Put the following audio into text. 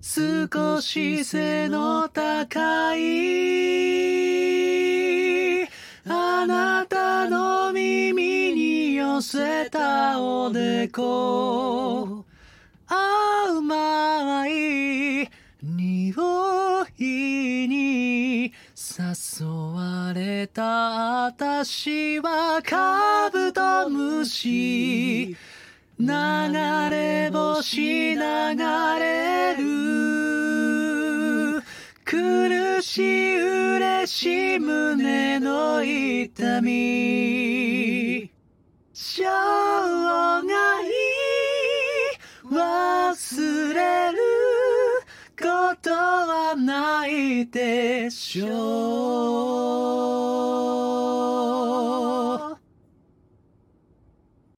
少し背の高い。あなたの耳に寄せたおでこ。甘い匂いに誘われた私はカブトムシ。流れ星流しい嬉しい胸の痛み。しょうがい。忘れることはないでしょう。